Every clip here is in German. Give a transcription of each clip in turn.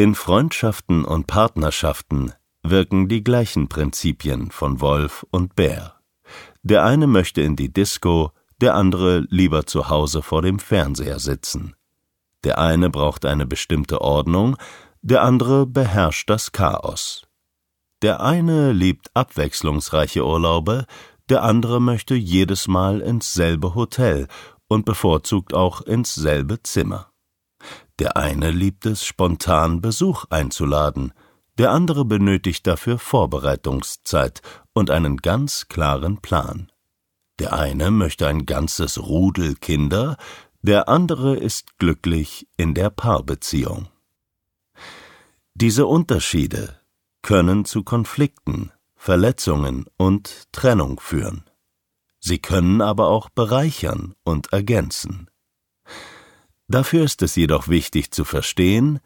In Freundschaften und Partnerschaften wirken die gleichen Prinzipien von Wolf und Bär. Der eine möchte in die Disco, der andere lieber zu Hause vor dem Fernseher sitzen. Der eine braucht eine bestimmte Ordnung, der andere beherrscht das Chaos. Der eine liebt abwechslungsreiche Urlaube, der andere möchte jedes Mal ins selbe Hotel und bevorzugt auch ins selbe Zimmer. Der eine liebt es, spontan Besuch einzuladen, der andere benötigt dafür Vorbereitungszeit und einen ganz klaren Plan. Der eine möchte ein ganzes Rudel Kinder, der andere ist glücklich in der Paarbeziehung. Diese Unterschiede können zu Konflikten, Verletzungen und Trennung führen. Sie können aber auch bereichern und ergänzen. Dafür ist es jedoch wichtig zu verstehen,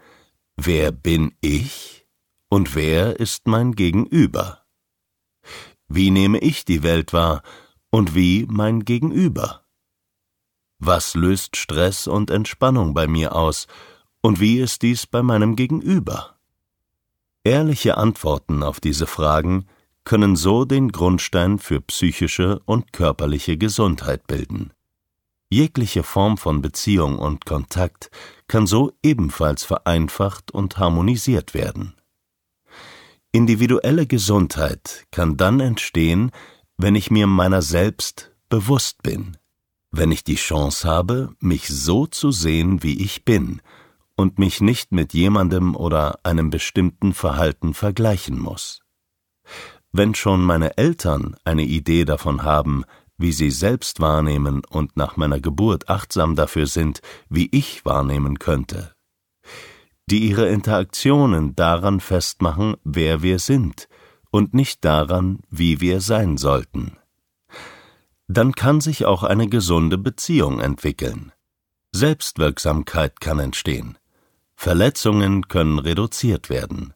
wer bin ich und wer ist mein Gegenüber. Wie nehme ich die Welt wahr und wie mein Gegenüber? Was löst Stress und Entspannung bei mir aus und wie ist dies bei meinem Gegenüber? Ehrliche Antworten auf diese Fragen können so den Grundstein für psychische und körperliche Gesundheit bilden. Jegliche Form von Beziehung und Kontakt kann so ebenfalls vereinfacht und harmonisiert werden. Individuelle Gesundheit kann dann entstehen, wenn ich mir meiner selbst bewusst bin, wenn ich die Chance habe, mich so zu sehen, wie ich bin, und mich nicht mit jemandem oder einem bestimmten Verhalten vergleichen muss. Wenn schon meine Eltern eine Idee davon haben, wie sie selbst wahrnehmen und nach meiner Geburt achtsam dafür sind, wie ich wahrnehmen könnte, die ihre Interaktionen daran festmachen, wer wir sind und nicht daran, wie wir sein sollten. Dann kann sich auch eine gesunde Beziehung entwickeln. Selbstwirksamkeit kann entstehen. Verletzungen können reduziert werden.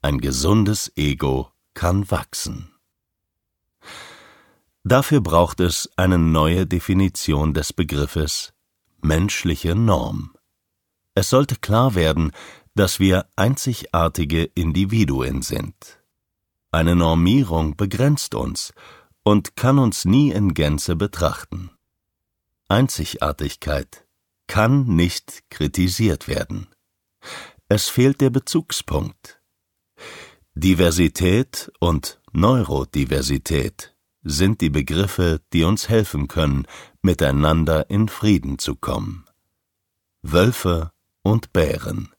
Ein gesundes Ego kann wachsen. Dafür braucht es eine neue Definition des Begriffes menschliche Norm. Es sollte klar werden, dass wir einzigartige Individuen sind. Eine Normierung begrenzt uns und kann uns nie in Gänze betrachten. Einzigartigkeit kann nicht kritisiert werden. Es fehlt der Bezugspunkt. Diversität und Neurodiversität sind die Begriffe, die uns helfen können, miteinander in Frieden zu kommen. Wölfe und Bären,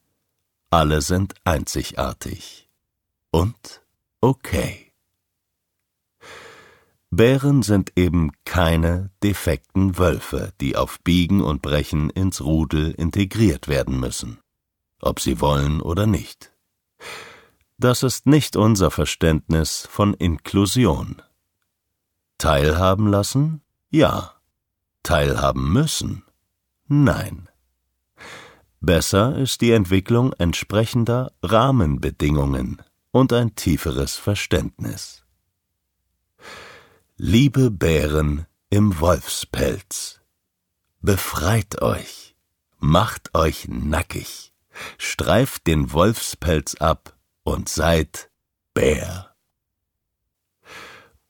alle sind einzigartig und okay. Bären sind eben keine defekten Wölfe, die auf Biegen und Brechen ins Rudel integriert werden müssen, ob sie wollen oder nicht. Das ist nicht unser Verständnis von Inklusion. Teilhaben lassen? Ja. Teilhaben müssen? Nein. Besser ist die Entwicklung entsprechender Rahmenbedingungen und ein tieferes Verständnis. Liebe Bären im Wolfspelz, befreit euch, macht euch nackig, streift den Wolfspelz ab und seid Bär.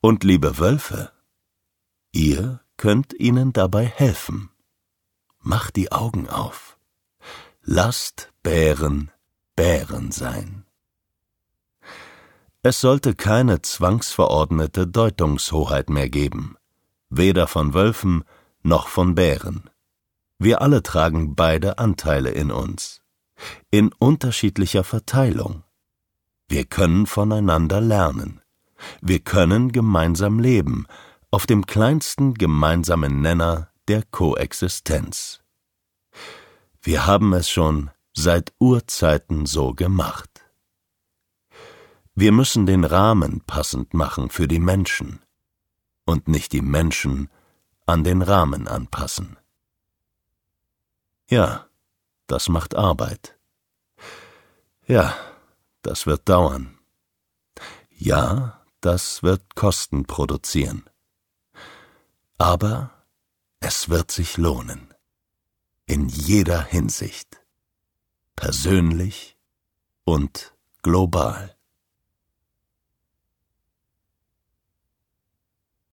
Und liebe Wölfe, ihr könnt ihnen dabei helfen. Macht die Augen auf. Lasst Bären Bären sein. Es sollte keine zwangsverordnete Deutungshoheit mehr geben, weder von Wölfen noch von Bären. Wir alle tragen beide Anteile in uns, in unterschiedlicher Verteilung. Wir können voneinander lernen. Wir können gemeinsam leben, auf dem kleinsten gemeinsamen Nenner der Koexistenz. Wir haben es schon seit Urzeiten so gemacht. Wir müssen den Rahmen passend machen für die Menschen und nicht die Menschen an den Rahmen anpassen. Ja, das macht Arbeit. Ja, das wird dauern. Ja, das wird Kosten produzieren. Aber es wird sich lohnen. In jeder Hinsicht. Persönlich und global.